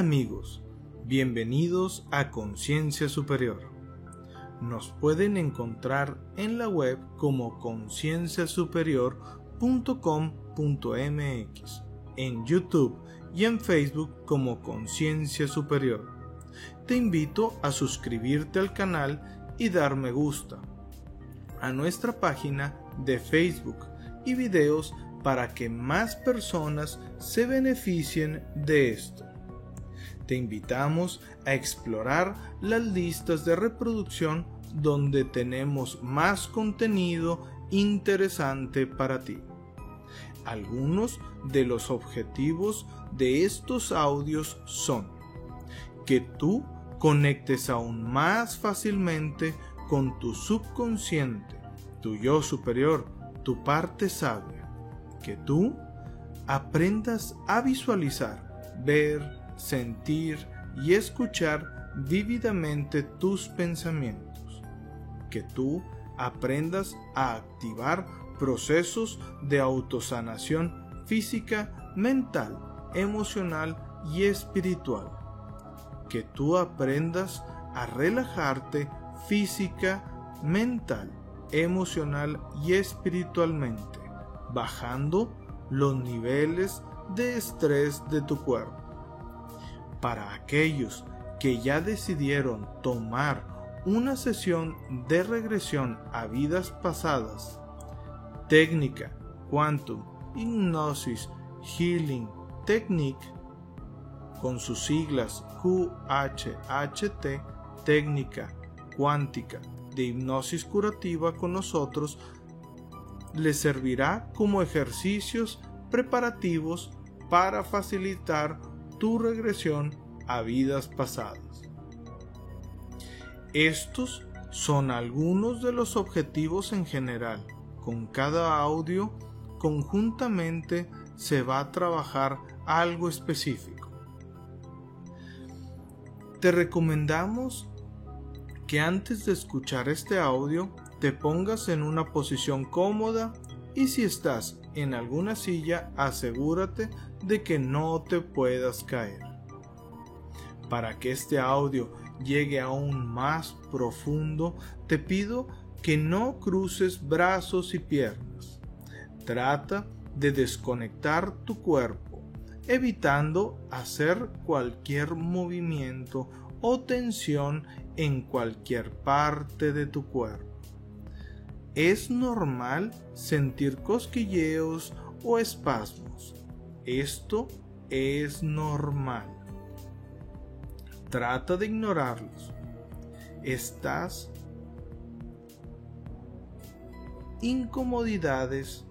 Amigos, bienvenidos a Conciencia Superior. Nos pueden encontrar en la web como concienciasuperior.com.mx, en YouTube y en Facebook como Conciencia Superior. Te invito a suscribirte al canal y dar me gusta a nuestra página de Facebook y videos para que más personas se beneficien de esto. Te invitamos a explorar las listas de reproducción donde tenemos más contenido interesante para ti. Algunos de los objetivos de estos audios son que tú conectes aún más fácilmente con tu subconsciente, tu yo superior, tu parte sabia, que tú aprendas a visualizar, ver, sentir y escuchar vívidamente tus pensamientos, que tú aprendas a activar procesos de autosanación física, mental, emocional y espiritual, que tú aprendas a relajarte física, mental, emocional y espiritualmente, bajando los niveles de estrés de tu cuerpo. Para aquellos que ya decidieron tomar una sesión de regresión a vidas pasadas, técnica, quantum, hipnosis, healing, technique, con sus siglas QHHT, técnica cuántica de hipnosis curativa con nosotros les servirá como ejercicios preparativos para facilitar tu regresión a vidas pasadas. Estos son algunos de los objetivos en general. Con cada audio, conjuntamente se va a trabajar algo específico. Te recomendamos que antes de escuchar este audio te pongas en una posición cómoda y si estás en alguna silla asegúrate de que no te puedas caer. Para que este audio llegue aún más profundo, te pido que no cruces brazos y piernas. Trata de desconectar tu cuerpo, evitando hacer cualquier movimiento o tensión en cualquier parte de tu cuerpo. Es normal sentir cosquilleos o espasmos. Esto es normal. Trata de ignorarlos. Estas incomodidades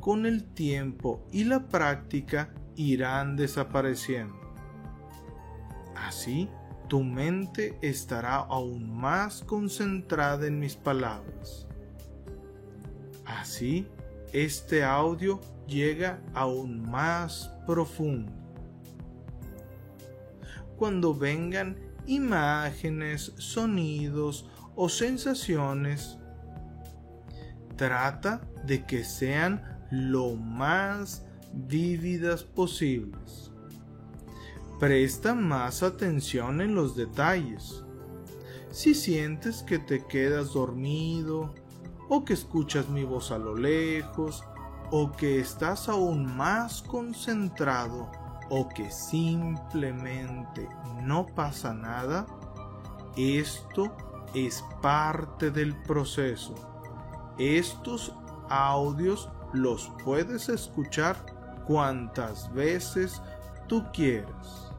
con el tiempo y la práctica irán desapareciendo. Así, tu mente estará aún más concentrada en mis palabras. Así, este audio llega aún más profundo. Cuando vengan imágenes, sonidos o sensaciones, trata de que sean lo más vívidas posibles. Presta más atención en los detalles. Si sientes que te quedas dormido, o que escuchas mi voz a lo lejos, o que estás aún más concentrado, o que simplemente no pasa nada, esto es parte del proceso. Estos audios los puedes escuchar cuantas veces tú quieras.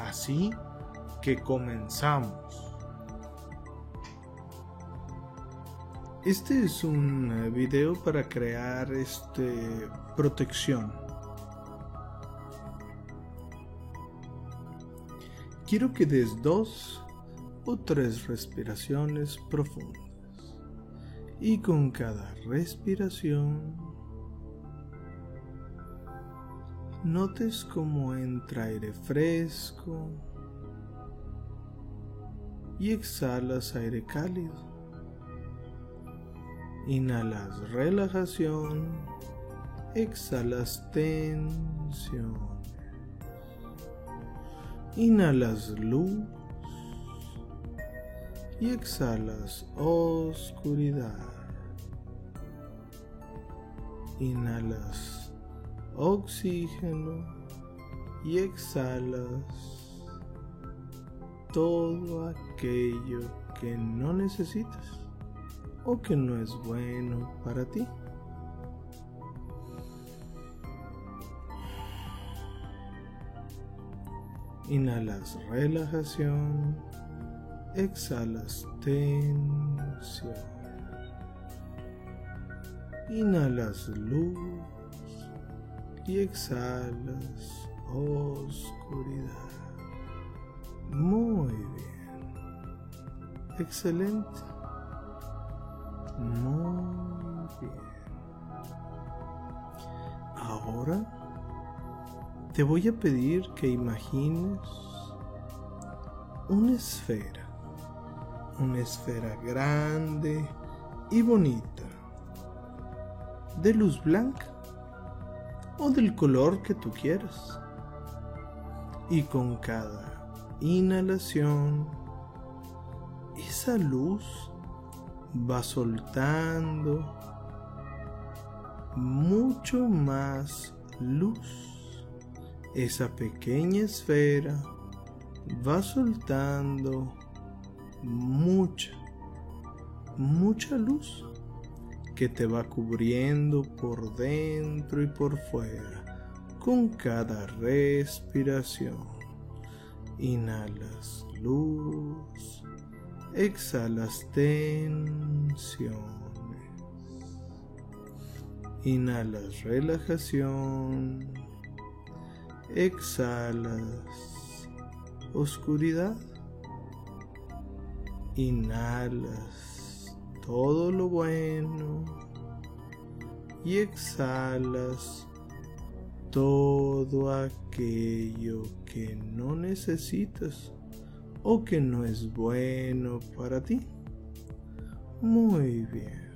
Así que comenzamos. Este es un eh, video para crear este protección. Quiero que des dos o tres respiraciones profundas. Y con cada respiración Notes cómo entra aire fresco y exhalas aire cálido. Inhalas relajación, exhalas tensión. Inhalas luz y exhalas oscuridad. Inhalas oxígeno y exhalas todo aquello que no necesitas o que no es bueno para ti. Inhalas relajación, exhalas tensión. Inhalas luz y exhalas oscuridad. Muy bien. Excelente. Muy bien. Ahora te voy a pedir que imagines una esfera, una esfera grande y bonita, de luz blanca o del color que tú quieras. Y con cada inhalación, esa luz va soltando mucho más luz esa pequeña esfera va soltando mucha, mucha luz que te va cubriendo por dentro y por fuera con cada respiración. Inhalas luz, exhalas tensiones. Inhalas relajación. Exhalas oscuridad, inhalas todo lo bueno. Y exhalas todo aquello que no necesitas o que no es bueno para ti. Muy bien.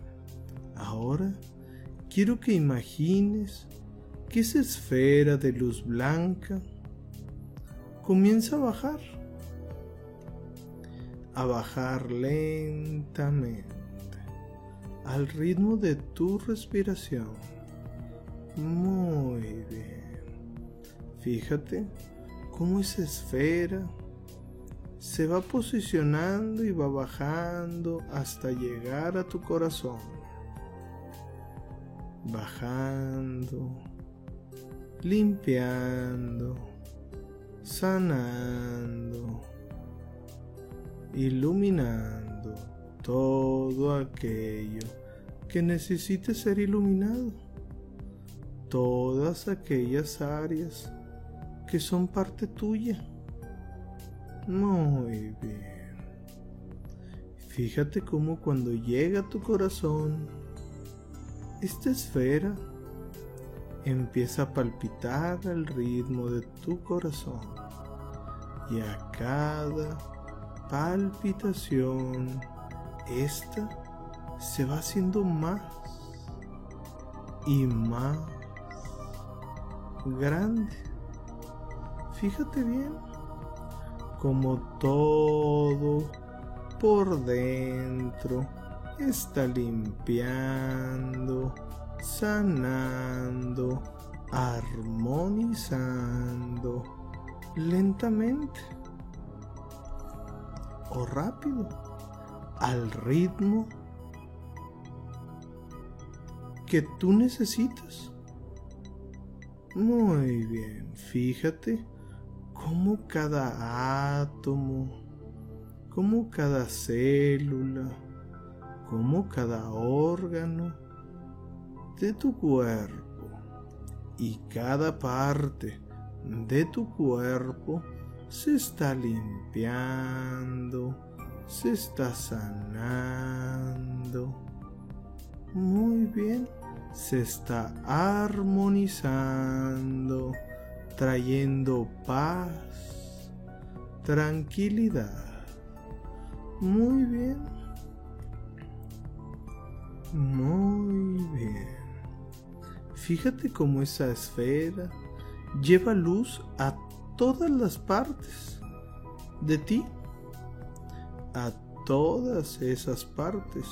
Ahora quiero que imagines que esa esfera de luz blanca comienza a bajar, a bajar lentamente al ritmo de tu respiración. Muy bien. Fíjate cómo esa esfera se va posicionando y va bajando hasta llegar a tu corazón. Bajando, limpiando, sanando, iluminando todo aquello que necesite ser iluminado, todas aquellas áreas que son parte tuya. Muy bien. Fíjate cómo cuando llega a tu corazón, esta esfera empieza a palpitar al ritmo de tu corazón y a cada palpitación esta se va haciendo más y más grande. Fíjate bien como todo por dentro está limpiando sanando, armonizando lentamente o rápido al ritmo que tú necesitas. Muy bien, fíjate cómo cada átomo, cómo cada célula, cómo cada órgano de tu cuerpo y cada parte de tu cuerpo se está limpiando, se está sanando. Muy bien, se está armonizando, trayendo paz, tranquilidad. Muy bien. Muy bien. Fíjate cómo esa esfera lleva luz a todas las partes. de ti a todas esas partes,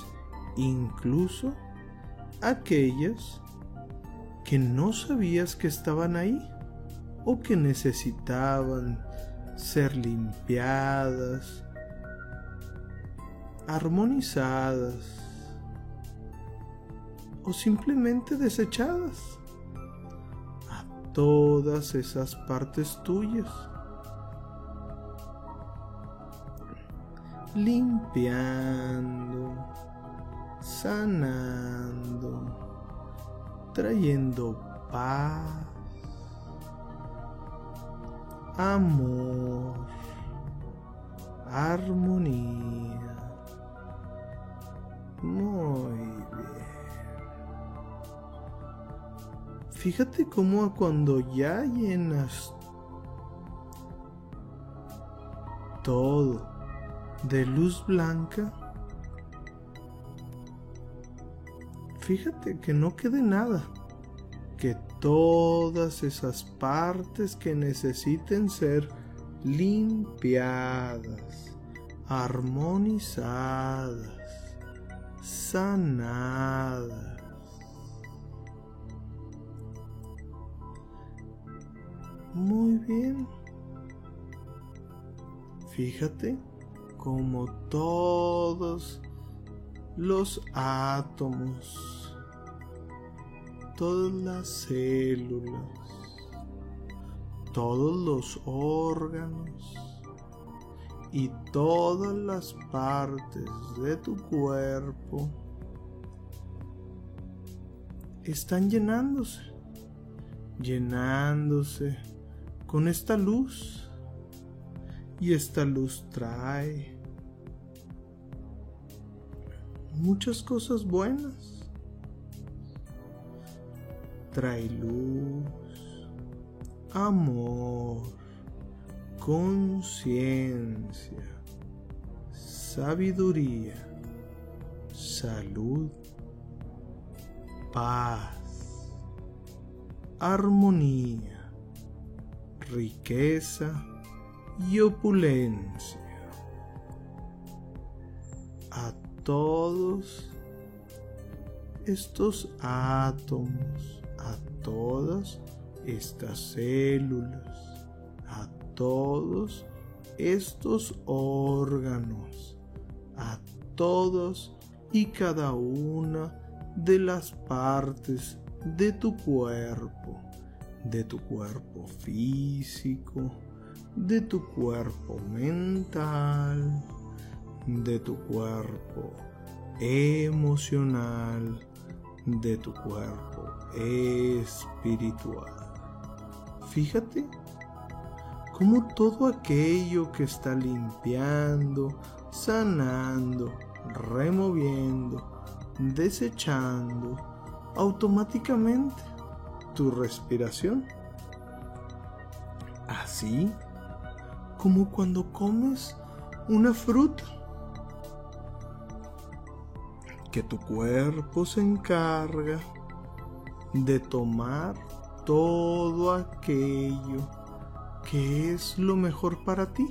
incluso aquellas que no sabías que estaban ahí o que necesitaban ser limpiadas, armonizadas o simplemente desechadas a todas esas partes tuyas. Limpiando, sanando, trayendo paz, amor, armonía. Muy bien. Fíjate cómo cuando ya llenas todo de luz blanca, fíjate que no quede nada, que todas esas partes que necesiten ser limpiadas, armonizadas, sanadas, Muy bien. Fíjate como todos los átomos, todas las células, todos los órganos y todas las partes de tu cuerpo están llenándose, llenándose con esta luz. Y esta luz trae muchas cosas buenas. Trae luz, amor, conciencia, sabiduría, salud, paz, armonía riqueza y opulencia. A todos estos átomos, todas estas células, a todos estos órganos, a todos y cada una de las partes de tu cuerpo de tu cuerpo físico, de tu cuerpo mental, de tu cuerpo emocional, de tu cuerpo espiritual. Fíjate cómo todo aquello que está limpiando, sanando, removiendo, desechando, automáticamente tu respiración. Así como cuando comes una fruta. Que tu cuerpo se encarga de tomar todo aquello que es lo mejor para ti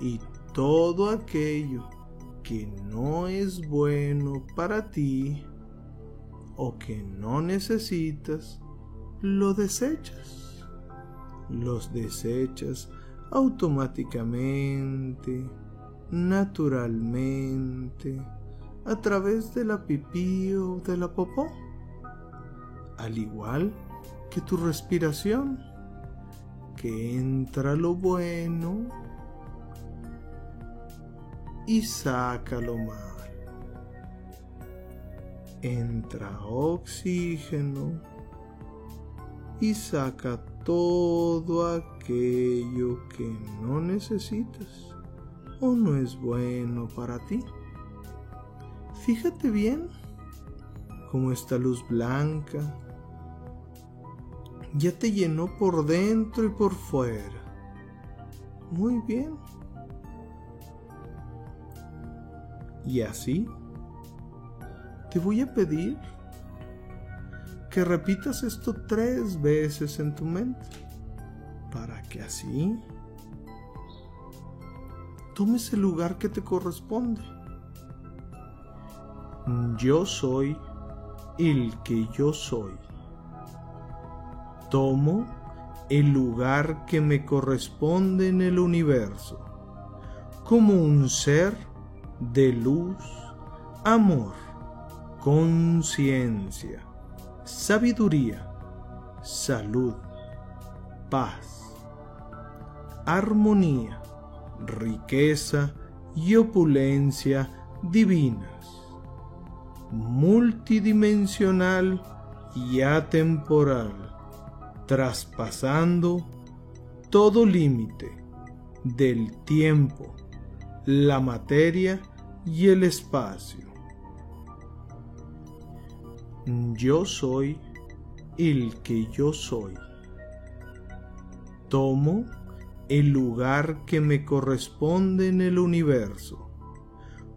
y todo aquello que no es bueno para ti o que no necesitas lo desechas. Los desechas automáticamente, naturalmente, a través de la pipí o de la popó. Al igual que tu respiración, que entra lo bueno y saca lo malo. Entra oxígeno y saca todo aquello que no necesitas o no es bueno para ti. Fíjate bien cómo esta luz blanca ya te llenó por dentro y por fuera. Muy bien. Y así, te voy a pedir que repitas esto tres veces en tu mente, para que así tomes el lugar que te corresponde. Yo soy el que yo soy. Tomo el lugar que me corresponde en el universo, como un ser de luz, amor, conciencia, sabiduría, salud, paz, armonía, riqueza y opulencia divinas, multidimensional y atemporal, traspasando todo límite del tiempo, la materia y el espacio. Yo soy el que yo soy. Tomo el lugar que me corresponde en el universo,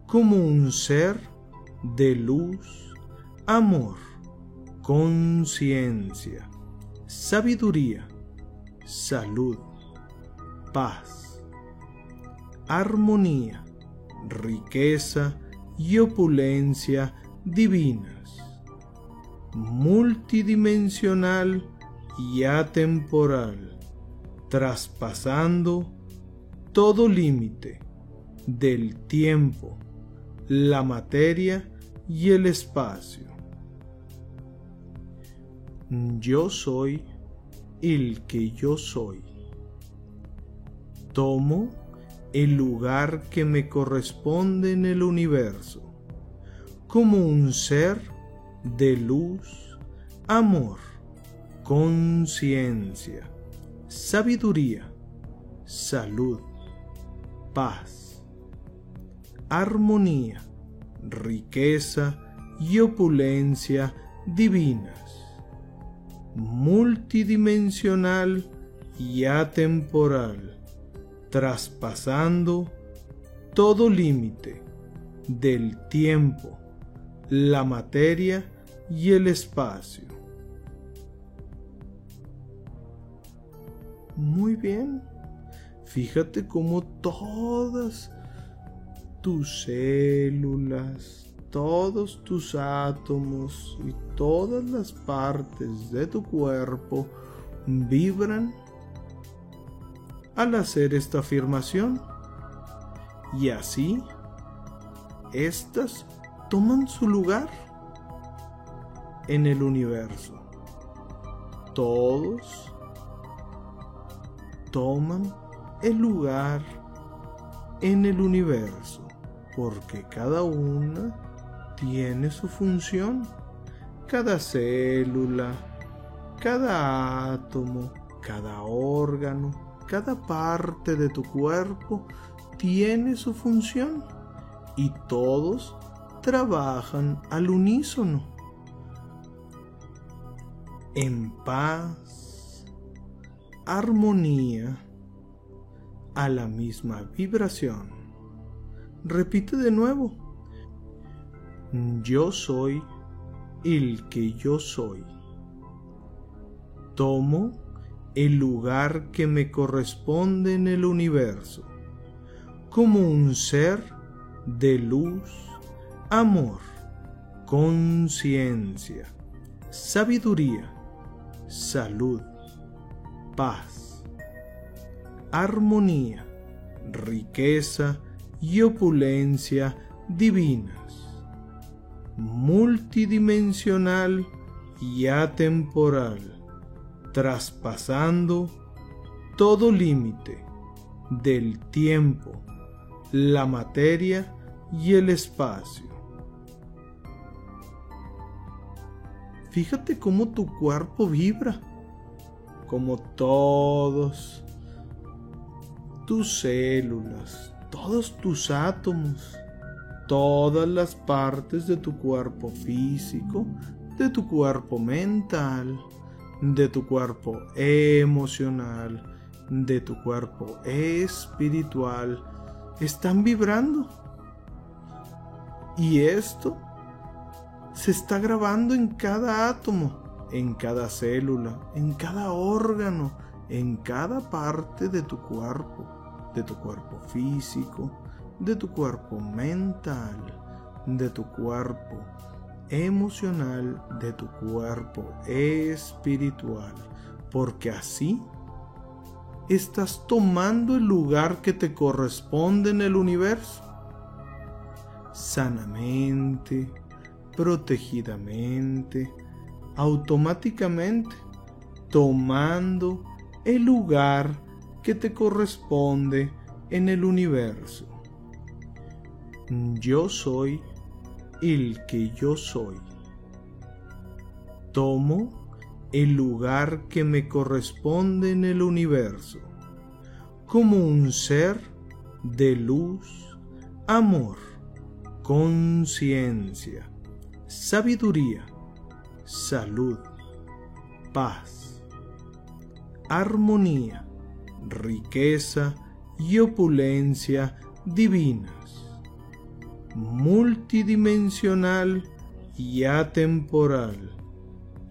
como un ser de luz, amor, conciencia, sabiduría, salud, paz, armonía, riqueza y opulencia divinas, multidimensional y atemporal traspasando todo límite del tiempo, la materia y el espacio. Yo soy el que yo soy. Tomo el lugar que me corresponde en el universo, como un ser de luz, amor, conciencia sabiduría, salud, paz, armonía, riqueza y opulencia divinas, multidimensional y atemporal, traspasando todo límite del tiempo, la materia y el espacio Muy bien. Fíjate cómo todas tus células, todos tus átomos y todas las partes de tu cuerpo vibran al hacer esta afirmación. Y así, estas toman su lugar en el universo. Todos toman el lugar en el universo, porque cada una tiene su función. Cada célula, cada átomo, cada órgano, cada parte de tu cuerpo tiene su función y todos trabajan al unísono. En paz armonía a la misma vibración. Repite de nuevo. Yo soy el que yo soy. Tomo el lugar que me corresponde en el universo, como un ser de luz, amor, conciencia, sabiduría, salud, paz, armonía, riqueza y opulencia divinas, multidimensional y atemporal, traspasando todo límite del tiempo, la materia y el espacio. Fíjate cómo tu cuerpo vibra como todos tus células, todos tus átomos, todas las partes de tu cuerpo físico, de tu cuerpo mental, de tu cuerpo emocional, de tu cuerpo espiritual, están vibrando. Y esto se está grabando en cada átomo en cada célula, en cada órgano, en cada parte de tu cuerpo. de tu cuerpo físico, de tu cuerpo mental, de tu cuerpo emocional, de tu cuerpo espiritual, porque así estás tomando el lugar que te corresponde en el universo. Sanamente, protegidamente, automáticamente, tomando el lugar que te corresponde en el universo. Yo soy el que yo soy. Tomo el lugar que me corresponde en el universo, como un ser de luz, amor, conciencia, sabiduría, salud, paz, armonía, riqueza y opulencia divinas, multidimensional y atemporal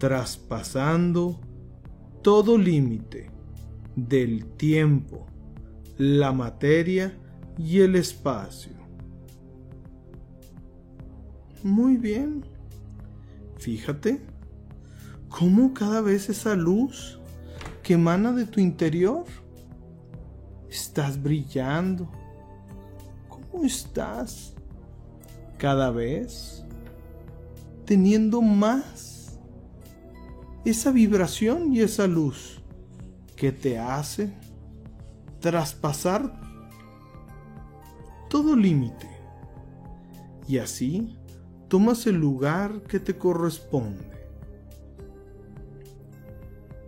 traspasando todo límite del tiempo, la materia y el espacio. Muy bien. Fíjate cómo cada vez esa luz que emana de tu interior estás brillando. ¿Cómo estás? Cada vez teniendo más esa vibración y esa luz que te hace traspasar todo límite. Y así tomas el lugar que te corresponde.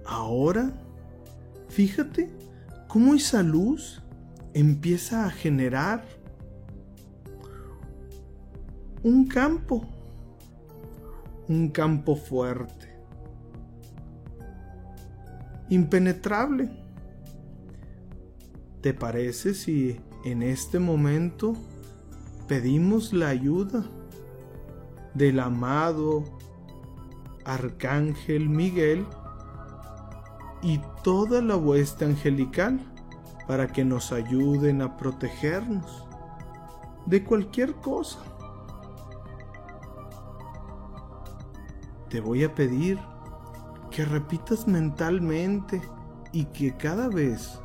Ahora, fíjate cómo esa luz empieza a generar un campo, un campo fuerte impenetrable. ¿Te parece si en este momento pedimos la ayuda del amado Arcángel Miguel y toda la hueste angelical para que nos ayuden a protegernos de cualquier cosa? Te voy a pedir que repitas mentalmente y que cada vez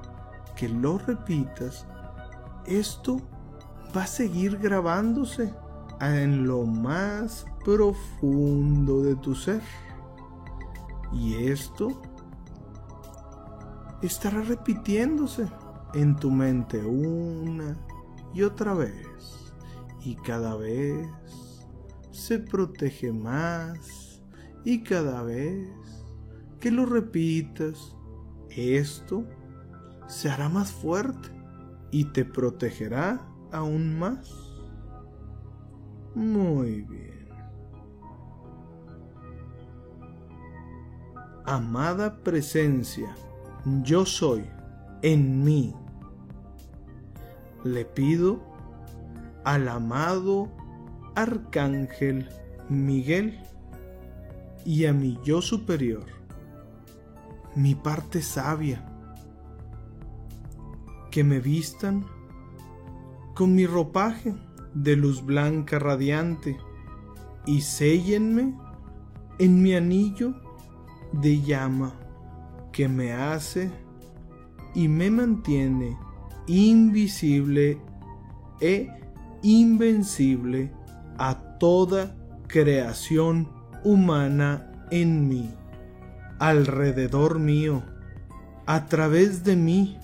que lo repitas, esto va a seguir grabándose en lo más profundo de tu ser. Y esto estará repitiéndose en tu mente una y otra vez. Y cada vez se protege más y cada vez que lo repitas, esto se hará más fuerte y te protegerá aún más. Muy bien. Amada presencia, yo soy en mí. Le pido al amado Arcángel Miguel y a mi yo superior mi parte sabia, que me vistan con mi ropaje de luz blanca radiante y séllenme en mi anillo de llama que me hace y me mantiene invisible e invencible a toda creación humana en mí alrededor mío, a través de mí,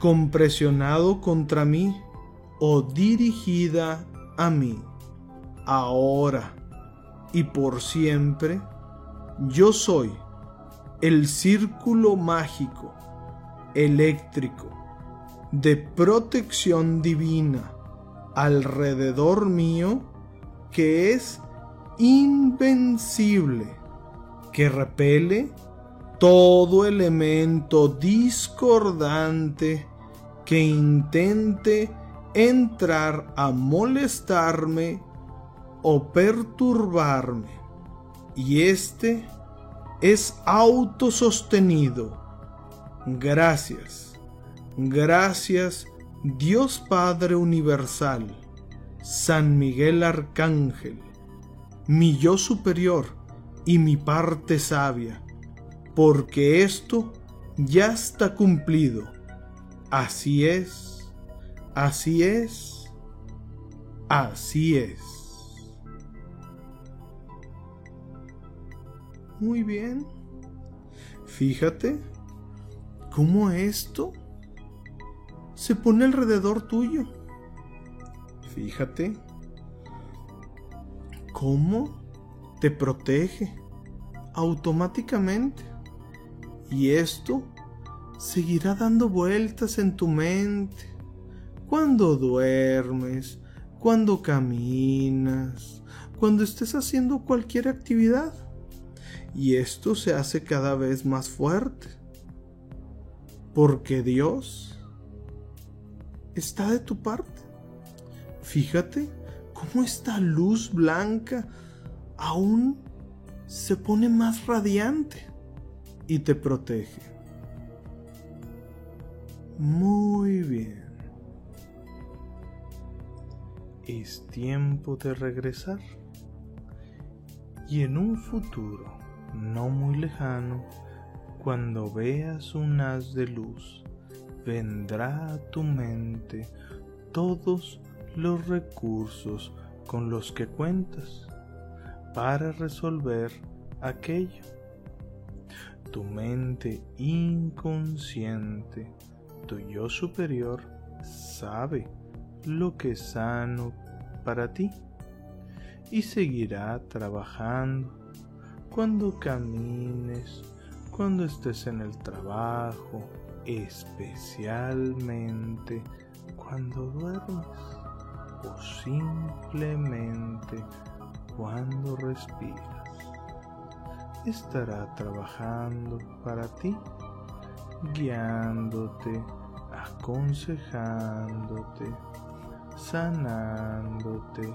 compresionado contra mí o dirigida a mí. Ahora y por siempre, yo soy el círculo mágico, eléctrico, de protección divina alrededor mío que es invencible que repele todo elemento discordante que intente entrar a molestarme o perturbarme. Y este es autosostenido. Gracias, gracias, Dios Padre Universal, San Miguel Arcángel, mi yo superior y mi parte sabia, porque esto ya está cumplido. Así es, así es, así es. Muy bien. Fíjate cómo esto se pone alrededor tuyo. Fíjate cómo te protege automáticamente. Y esto seguirá dando vueltas en tu mente cuando duermes, cuando caminas, cuando estés haciendo cualquier actividad. Y esto se hace cada vez más fuerte. Porque Dios está de tu parte. Fíjate cómo esta luz blanca aún se pone más radiante y te protege. Muy bien. Es tiempo de regresar. Y en un futuro no muy lejano, cuando veas un haz de luz, vendrá a tu mente todos los recursos con los que cuentas para resolver aquello. Tu mente inconsciente, tu yo superior, sabe lo que es sano para ti y seguirá trabajando cuando camines, cuando estés en el trabajo, especialmente cuando duermes o simplemente cuando respiras. Estará trabajando para ti, guiándote, aconsejándote, sanándote,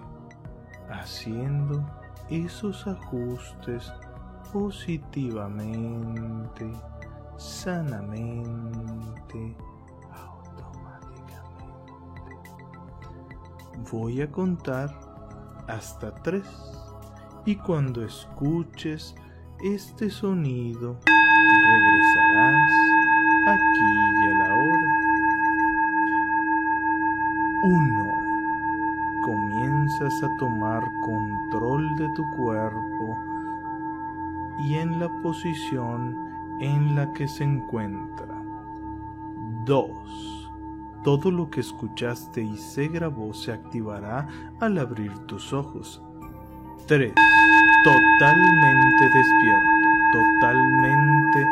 haciendo esos ajustes positivamente, sanamente, Voy a contar hasta tres y cuando escuches este sonido regresarás aquí y a la hora. Uno. Comienzas a tomar control de tu cuerpo y en la posición en la que se encuentra. 2. Todo lo que escuchaste y se grabó se activará al abrir tus ojos. 3. Totalmente despierto, totalmente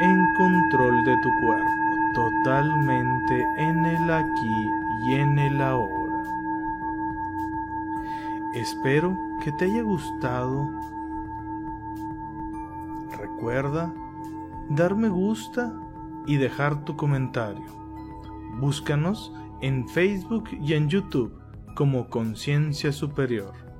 en control de tu cuerpo, totalmente en el aquí y en el ahora. Espero que te haya gustado. Recuerda dar me gusta y dejar tu comentario. Búscanos en Facebook y en YouTube como Conciencia Superior.